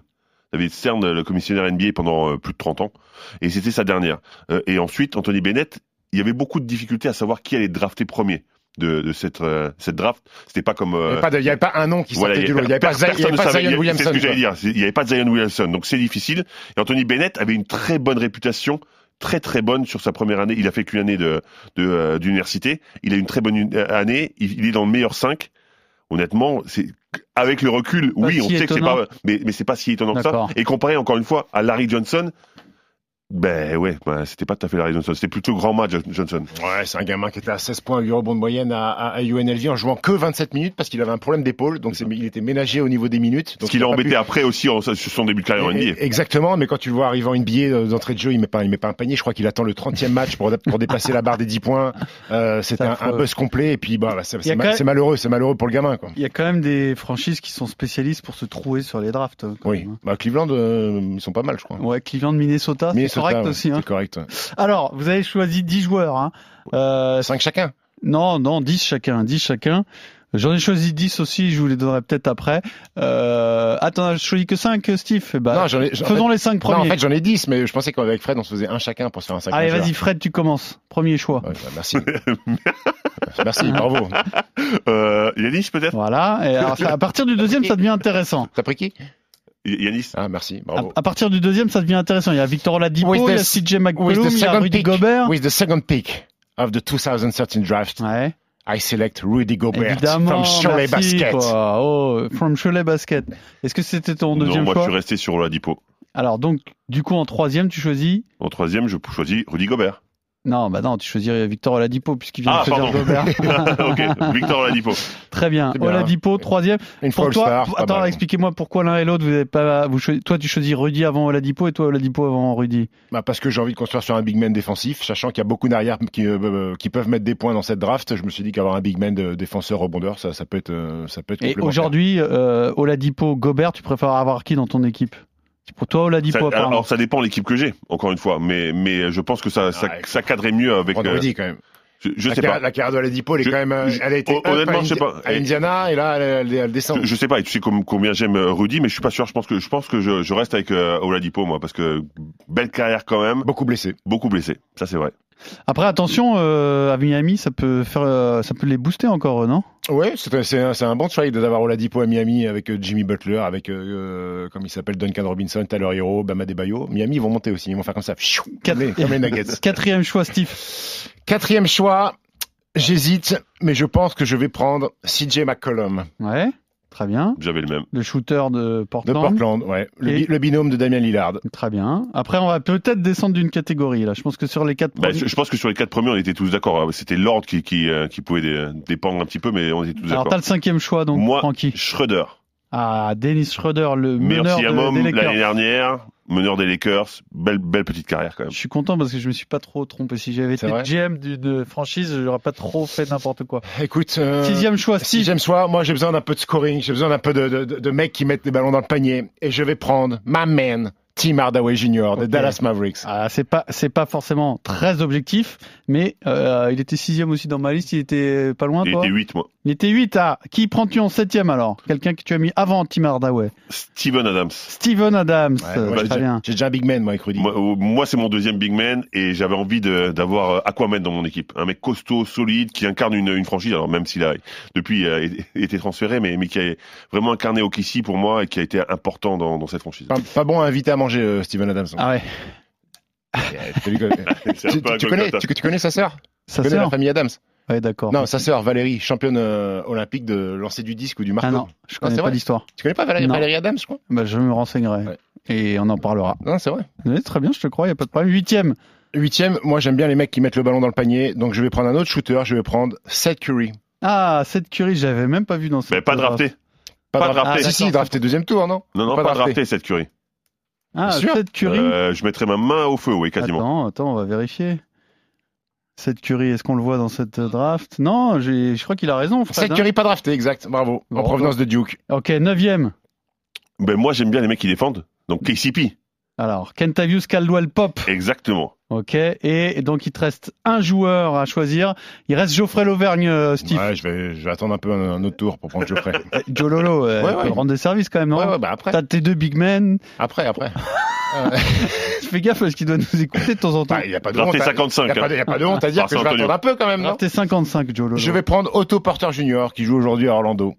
David Stern, le commissionnaire NBA pendant euh, plus de 30 ans. Et c'était sa dernière. Euh, et ensuite, Anthony Bennett, il y avait beaucoup de difficultés à savoir qui allait drafter premier de, de cette, euh, cette draft. C'était pas comme... Il n'y euh, il y avait pas un nom qui sortait du lot. Il n'y avait pas, Zion- Williamson. C'est ce que j'allais dire. Il n'y avait pas Zion Williamson. Donc c'est difficile. Et Anthony Bennett avait une très bonne réputation très très bonne sur sa première année. Il a fait qu'une année de de, euh, d'université. Il a une très bonne euh, année. Il, il est dans le meilleur 5. Honnêtement, c'est avec le recul, Pas oui, on sait que c'est pas, mais mais c'est pas si étonnant que ça. Et comparé encore une fois à Larry Johnson, ben ouais, ben, c'était pas tout à fait Larry Johnson. C'était plutôt grand match Johnson. Ouais, c'est un gamin qui était à 16 points, 8 rebonds de moyenne à, à, à UNLV en jouant que 27 minutes parce qu'il avait un problème d'épaule. Donc c'est- il était ménagé au niveau des minutes. Donc Ce qu'il il a pas embêté pu- après aussi en- sur son début de carrière en NBA. Exactement, mais quand tu le vois arriver en NBA euh, d'entrée de jeu, il met pas, il met pas un panier. Je crois qu'il attend le 30e match pour, pour dépasser la barre des 10 points. Euh, C'était un, un buzz complet. Et puis, bah, c'est c'est même- c'est malheureux, c'est malheureux pour le gamin. Quoi. Il y a quand même des franchises qui sont spécialistes pour se trouer sur les drafts. quand Oui, même, hein. bah, Cleveland, euh, ils sont pas mal, je crois. Ouais, Cleveland, Minnesota, c'est Minnesota, correct ouais, aussi. Hein. C'est correct. ouais. Alors, vous avez choisi 10 joueurs. Hein. Euh, 5 chacun. Non, non, 10 chacun, 10 chacun. J'en ai choisi 10 aussi, je vous les donnerai peut-être après. Euh, attends, je choisis que 5, Steve Eh ben, Non, j'en ai- j'en- Faisons en fait- les 5 Non, premiers. en fait, j'en ai 10, mais je pensais qu'avec Fred, on se faisait un chacun pour se faire un 5 Allez, vas-y, Fred, tu commences. Premier choix. bah, merci. [LAUGHS] merci, bravo. Euh, Yanis, peut-être? Voilà. Et alors, à partir du deuxième, ça devient intéressant. T'as pris qui? Yanis. Ah, merci, À, bravo. à partir du deuxième, ça devient intéressant. Il y a Victor Oladipo, il y a CJ with McCollum, the il y a second Rudy pick, Gobert. with the second pick of the 2013 draft, Ouais. I select Rudy Gobert Évidemment, from Cholet merci, Basket. quoi. Oh, from Cholet Basket. Est-ce que c'était ton Non, deuxième moi choix je suis resté sur Oladipo. Alors donc, du coup, en troisième, tu choisis En troisième, je choisis Rudy Gobert. Non, bah non, tu choisis Victor Oladipo puisqu'il vient Ah, de choisir pardon. Gobert. [LAUGHS] ok, Victor Oladipo. Très bien. Bien. Oladipo, troisième. Une Pour toi, star, attends, expliquez-moi pourquoi l'un et l'autre, vous avez pas, vous toi tu choisis Rudy avant Oladipo et toi Oladipo avant Rudy? Bah, parce que j'ai envie de construire sur un big man défensif, sachant qu'il y a beaucoup d'arrières qui, euh, euh, qui peuvent mettre des points dans cette draft. Je me suis dit qu'avoir un big man de défenseur rebondeur, ça, ça peut être, euh, ça peut être Et complémentaire. aujourd'hui, euh, Oladipo, Gobert, tu préfères avoir qui dans ton équipe? Pour toi, Oladipo, Ça- apparemment. alors ça dépend de l'équipe que j'ai, encore une fois, mais mais je pense que ça ça, ça cadrait mieux avec. Prendre euh, Rudy quand même. je, je la, sais carrière- pas. la carrière de Oladipo, elle est Je- quand même, euh, je- elle a été up honnêtement, à, je sais pas. à Indiana et là, elle, elle- elle descend. Je, je sais pas, et tu sais com- combien j'aime euh, Rudy, mais je suis pas sûr. Je pense que je pense que je, je reste avec euh, Oladipo moi, parce que belle carrière quand même, Beaucoup blessé. beaucoup blessé. Ça c'est vrai. Après, attention, euh, à Miami, ça peut faire, euh, ça peut les booster encore, non? Ouais, c'est un, un bon trade d'avoir Oladipo à Miami avec euh, Jimmy Butler, avec, euh, euh, comme il s'appelle, Duncan Robinson, Tyler Hero, Bama Debayo. Miami, ils vont monter aussi. Ils vont faire comme ça. Pfiou, Comme les, comme les Nuggets. [LAUGHS] Quatrième choix, Steve. Quatrième choix, j'hésite, mais je pense que je vais prendre CJ McCollum Ouais, très bien. J'avais le même. Le shooter de de Portland. Portland. Ouais. Le, bi- Et- le binôme de Damien Lillard. Très bien. Après, on va peut-être descendre d'une catégorie là. Je pense que sur les quatre Bah, premiers- je, je pense que sur les quatre premiers, on était tous d'accord. C'était l'ordre qui qui, euh, qui pouvait dé- dépendre un petit peu, mais on était tous Alors, d'accord. t'as le cinquième choix, donc Moi, Francky. Schroeder, Ah, Dennis Schroeder, le meilleur meneur de- des l'année dernière, meneur des Lakers, belle belle petite carrière quand même. Je suis content parce que je me suis pas trop trompé. Si j'avais été GM d'une franchise, j'aurais pas trop fait n'importe quoi. Écoute, euh, Sixième choix, Steve. sixième choix, moi j'ai besoin d'un peu de scoring, j'ai besoin d'un peu de, de, de- de mecs qui mettent des ballons dans le panier, et je vais prendre ma man, Tim Hardaway Jr. de. Dallas Mavericks. Ah, c'est pas, c'est pas forcément très objectif, mais euh, il était sixième aussi dans ma liste. Il était pas loin, Il toi. était 8 moi. Il était 8 Ah, qui prends-tu en septième alors? Quelqu'un que tu as mis avant Tim Hardaway? Steven Adams. Steven Adams. Ouais, Euh, j'ai très déjà- bien. J'ai déjà un big man, moi, avec Rudy. Moi, euh, moi, c'est mon deuxième big man et j'avais envie de- d'avoir euh, Aquaman dans mon équipe, un mec costaud, solide, qui incarne une, une franchise. Alors même s'il a depuis euh, été- transféré, mais mais qui a vraiment incarné Okissi pour moi et qui a été important dans, dans cette franchise. Pas, pas bon à inviter à manger, euh, Steven Adams. Ah ouais. Euh, [LAUGHS] tu, tu- connais, tu, tu connais sa sœur? Tu connais la famille Adams? Ouais, d'accord. Non, sa sœur, Valérie, championne euh, olympique de lancer du disque ou du marteau. Ah non, je Ah, connais c'est pas vrai l'histoire. Tu connais pas Valérie, Non. Valérie Adams, je crois Bah, je me renseignerai. Ouais. Et on en parlera. Non, c'est vrai. Très bien, je te crois, il n'y a pas de problème. Huitième. Huitième, moi j'aime bien les mecs qui mettent le ballon dans le panier, donc je vais prendre un autre shooter, je vais prendre Seth Curry. Ah, cette Curie, j'avais même pas vu dans cette. Mais pas drafté. Pas, Pas drafté. drafté. Si, si, drafté deuxième tour, non? Non, non, pas, drafté cette curie. Ah, cette Curie. Euh, je mettrais ma main au feu, oui, quasiment. Attends, attends, on va vérifier. Cette Curie, est-ce qu'on le voit dans cette draft? Non, j'ai- je crois qu'il a raison. Fred, Seth hein. Curry pas drafté, exact, bravo. En Bon, provenance de Duke. Ok, neuvième. Ben moi, j'aime bien les mecs qui défendent. Donc KCP, Alors, Kentavious Caldwell Pop. exactement. Ok, et donc il te reste un joueur à choisir. Il reste Geoffrey Lauvergne, euh, Steve. Ouais, je vais, je vais attendre un peu un, un autre tour pour prendre Geoffrey. [LAUGHS] Euh, Joe Lolo, euh, Ouais, il peut ouais. rendre des services quand même, non ouais, ouais, bah après. T'as tes deux big men. Après, après. [LAUGHS] Fais gaffe parce qu'il doit nous écouter de temps en temps. Bah, Il n'y a pas de honte. 55. Il n'y a, pas de- y a pas de honte à dire Ah, que je vais attendre un peu quand même, non t'es 55, Joe Lolo. Je vais prendre Otto Porter Jr. qui joue aujourd'hui à Orlando.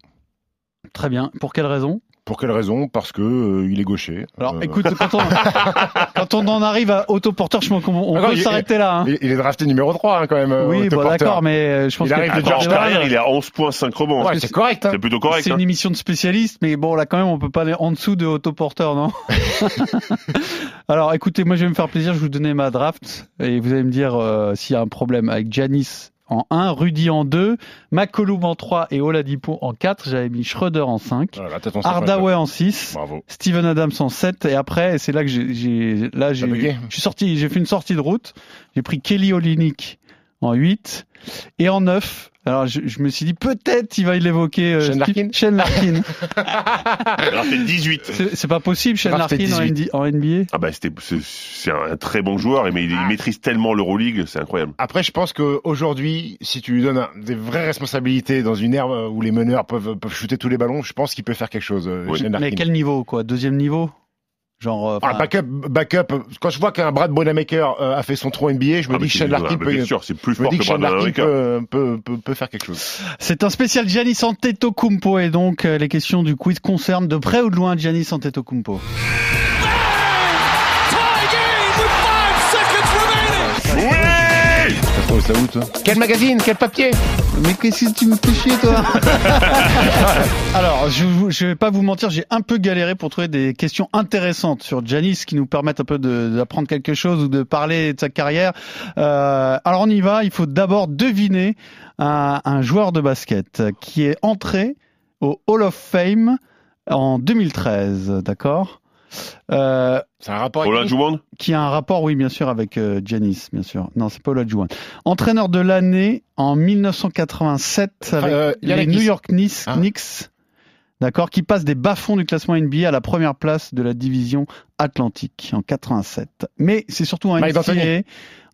Très bien. Pour quelle raison? Pour quelle raison? Parce que euh, il est gaucher. Alors Euh, écoute, quand on, [LAUGHS] quand on en arrive à autoporteur, je pense qu'on on D'accord, peut s'arrêter là. hein. il, il est drafté numéro 3 hein, quand même. euh, Oui, bon d'accord, mais euh, je pense Il arrive de Attends, en George carrière, il est à 11 points, 5 rebonds. Ouais, c'est correct. hein. C'est plutôt correct. c'est hein. une émission de spécialistes, mais bon là quand même on peut pas aller en dessous de autoporteur, non [LAUGHS] [LAUGHS] Alors écoutez, moi je vais me faire plaisir, je vais vous donner ma draft et vous allez me dire euh, s'il y a un problème avec Janis en 1, Rudy en 2, McCollum en 3 et Oladipo en 4. J'avais mis Schroeder en 5, Voilà, Hardaway en 6. Bravo. Steven Adams en 7 et après c'est là que j'ai- j'ai là j'ai bugué je suis sorti j'ai fait une sortie de route j'ai pris Kelly Olynyk en 8 et en 9 Alors je, je me suis dit peut-être il va l'évoquer. euh, Shane Larkin [LAUGHS] Shane Larkin. [LAUGHS] Alors c'est 18. C'est pas possible, Shane Larkin en, 18. ND en NBA. Ah bah c'était c'est- un très bon joueur, mais il, il maîtrise tellement l'Euroleague, c'est incroyable. Après, je pense qu'aujourd'hui, si tu lui donnes un- des vraies responsabilités dans une ère où les meneurs peuvent, peuvent shooter tous les ballons, je pense qu'il peut faire quelque chose, euh, Oui. Shane Mais Larkin. quel niveau quoi? Deuxième niveau? Genre. euh, Ah, backup, backup. Quand je vois qu'un Brad Bonamaker euh, a fait son trou NBA, je me Ah, dis que Larkin peut, bien sûr, c'est plus fort que Brad Wanamaker. peut, peut, peut, peut faire quelque chose. C'est un spécial Giannis Antetokounmpo et donc euh, les questions du quiz concernent de près ou de loin Giannis Antetokounmpo. Oui Ça trouve ça où, toi Quel magazine Quel papier Mais qu'est-ce que tu me fais chier, toi [LAUGHS] Alors, je, je vais pas vous mentir, j'ai un peu galéré pour trouver des questions intéressantes sur Janis qui nous permettent un peu d'apprendre quelque chose ou de parler de sa carrière. Euh, alors, on y va. Il faut d'abord deviner un, un joueur de basket qui est entré au Hall of Fame en 2013, d'accord? Euh, C'est un rapport avec Olajuwon qui a un rapport, oui, bien sûr, avec euh, Giannis, bien sûr. Non, c'est pas Olajuwon. Entraîneur de l'année en 1987 avec Euh, les New York Knicks, Ah. Knicks, d'accord, qui passe des bas-fonds du classement NBA à la première place de la division Atlantique en 87. Mais c'est surtout en NCAA,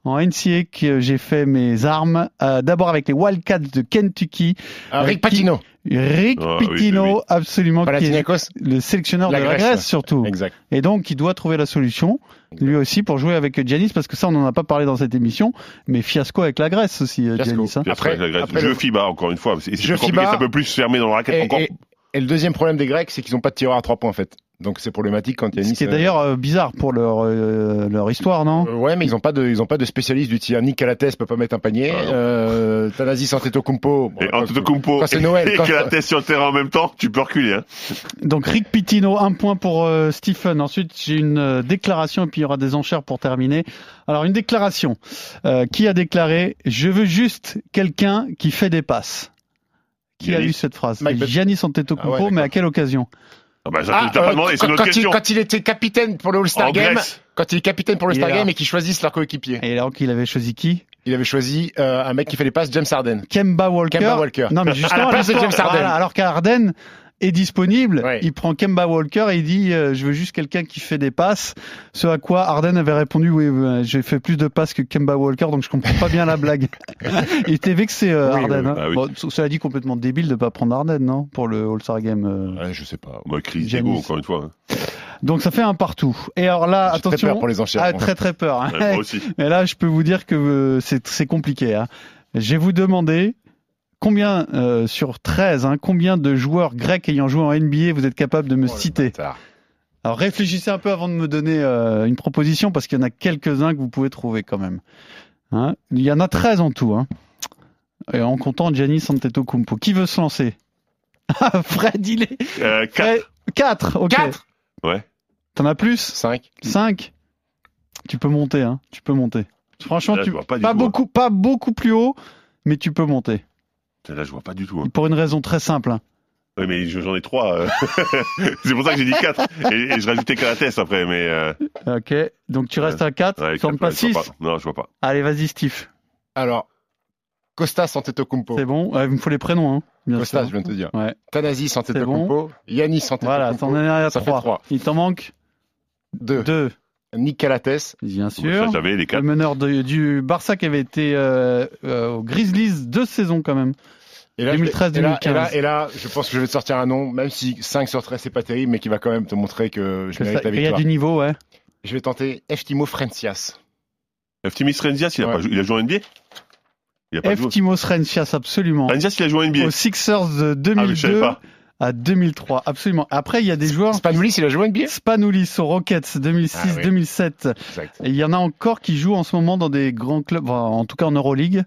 en NCAA que j'ai fait mes armes. euh, D'abord avec les Wildcats de Kentucky. Ah, Rick Euh, qui- Patino. Rick Ah, Pitino, oui, oui. absolument, qui est le sélectionneur La de la Grèce, surtout. Exact. Et donc, il doit trouver la solution, lui aussi, pour jouer avec Giannis, parce que ça, on n'en a pas parlé dans cette émission, mais fiasco avec la Grèce aussi, euh, Fiasco. Giannis. hein. Puis Après- après, la Grèce. après jeu le- FIBA encore une fois, c'est Jeu FIBA. ça peut plus se fermer dans la raquette Et, encore. et- et le deuxième problème des Grecs, c'est qu'ils n'ont pas de tireur à trois points en fait. Donc c'est problématique quand Ce Yannis. qui est euh, d'ailleurs euh, bizarre pour leur, euh, leur histoire, non euh, ouais, mais ils n'ont pas de, ils ont pas de spécialiste du tir. Nick Calates peut pas mettre un panier. Ah, euh, Thanasis Antetokounmpo. bon, Et Antetokounmpo quand c'est Noël, et quand- que la tête sur le terrain en même temps, tu peux reculer. Hein. Donc, Rick Pitino, un point pour euh, Stephen. Ensuite, j'ai une euh, déclaration, et puis il y aura des enchères pour terminer. Alors, une déclaration. Euh, qui a déclaré « Je veux juste quelqu'un qui fait des passes » Qui a lu cette phrase Mike Giannis Ah Antetokounmpo, ouais, mais à quelle occasion Ah bah, Ah, pas euh, demandé, quand, il, question. quand il était capitaine pour le All-Star Game, quand il est capitaine pour le All-Star. Game et qu'ils choisissent leur coéquipier, Et alors qu'il avait choisi qui il avait choisi euh, un mec qui fait les passes, James Harden. Kemba Walker. Kemba Walker. Non, mais justement, À la place de James Harden. voilà, alors qu'Arden est disponible, Ouais. il prend Kemba Walker et il dit euh, je veux juste quelqu'un qui fait des passes. Ce à quoi Arden avait répondu oui, euh, j'ai fait plus de passes que Kemba Walker, donc je comprends pas bien la blague. [LAUGHS] [LAUGHS] il était vexé euh, Oui, Harden. oui, hein. ah oui. Bon, c- cela dit complètement débile de pas prendre Harden, non, pour le All-Star Game. euh. Ouais, je sais pas. Bah, Chris Giannis. Diego, encore une fois. hein. Donc ça fait un partout. Et alors là, J'ai très attention, peur pour les enchères. ah, très très peur. hein. Ouais, moi aussi. [LAUGHS] Mais là, je peux vous dire que c'est c'est compliqué. Hein. Je vais vous demander combien euh, sur 13, hein, combien de joueurs grecs ayant joué en NBA vous êtes capable de me Oh, citer. Alors réfléchissez un peu avant de me donner euh, une proposition parce qu'il y en a quelques-uns que vous pouvez trouver quand même. Hein Il y en a 13 en tout. Hein. Et en comptant Giannis Antetokounmpo. Qui veut se lancer? Ah, Fred, il est... Euh, quatre. 4, ok. Quatre? Ouais. T'en as plus? 5. 5 Tu peux monter, hein. Tu peux monter. Franchement, Là, tu... pas pas beaucoup, pas beaucoup plus haut, mais tu peux monter. Là, je vois pas du tout. hein. Pour une raison très simple. hein. Oui, mais je- j'en ai trois. euh. [LAUGHS] c'est pour ça que j'ai dit quatre. Et, et je rajoutais Calates après, mais. Euh... Ok, donc tu restes à 4, ouais, tu quatre, pas ouais, je vois 6. pas. Non, je vois pas. Allez, vas-y, Steve. Alors, Costas Antetokounmpo. C'est bon? Ouais, Il me faut les prénoms, hein, bien Costas, sûr. je viens de te dire. Ouais. Thanasis Antetokounmpo. Yannis Antetokounmpo. Voilà, t'en as à Ça fait 3. trois. Il t'en manque? 2. 2, Nick Calates. bien Ça, sûr. j'avais les Le meneur de- du Barça qui avait été euh, euh, aux Grizzlies deux saisons quand même. Et là, je vais- 2013, et là, et, là, 2015. et là, je pense que je vais te sortir un nom, même si 5 sur 13 c'est pas terrible, mais qui va quand même te montrer que je Que mérite ça- la Il y a victoire. du niveau, ouais. Je vais tenter Eftimo Frencias. Eftimis Renzias, il a, Ouais. joué, il a joué en NBA joué. Eftimos Rencias, absolument. Renzias, il a joué en NBA. Aux Sixers de Ah, mais je savais 2002 pas. À 2003, absolument. Après, il y a des joueurs... Spanoulis, il a joué NBA Spanoulis aux Rockets 2006-2007. Exact. Et il y en a encore qui jouent en ce moment dans des grands clubs, enfin, en tout cas en Euroleague.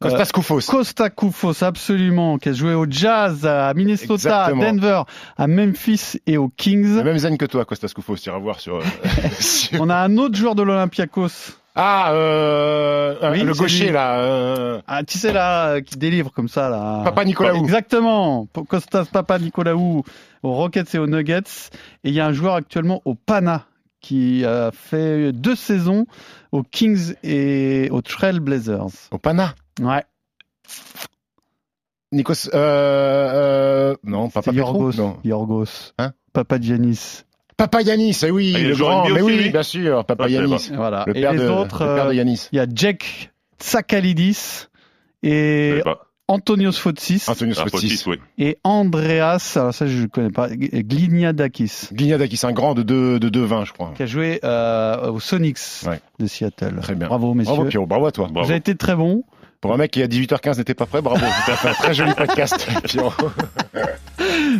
Costas Koufos. Costa Koufos, absolument, qui a joué au Jazz, à Minnesota, Exactement. à Denver, à Memphis et aux Kings. La même zen que toi, Costas Koufos, tu iras voir sur. euh, [LAUGHS] sur- On a un autre joueur de l'Olympiakos. Ah, euh, Oui, le gaucher lui. là. euh, Ah, tu sais là, qui délivre comme ça là. Papa Nicolaou. Exactement. Costas Papa Nicolaou aux Rockets et aux Nuggets. Et il y a un joueur actuellement au Pana qui a fait deux saisons aux Kings et aux Trail Blazers. Au Pana? Ouais. Nikos, euh, non, Papa Yorgos. non. Yorgos. Hein? Papa Giannis. Papa Yanis, eh oui, Ah, le grand, mais oui, bien sûr, Papa Ah, Yanis. Voilà. Le et père les de, autres, le père de euh, Yanis. il y a Jack Tsakalidis et. Antonios Fotsis Ah, oui. et Andreas, alors ça je ne connais pas, Gliniadakis, Guignadakis, un grand de 2 de 2-20, je crois. qui a joué euh, aux Sonics Ouais. de Seattle. Très bien. Bravo messieurs. Bravo Pierrot, bravo à toi. Vous avez été très bon. Pour un mec qui à 18h15 n'était pas prêt, bravo. T'as fait un très joli podcast, [LAUGHS] Pierrot.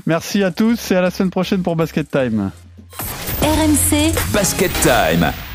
Merci à tous et à la semaine prochaine pour Basket Time. RMC Basket Time.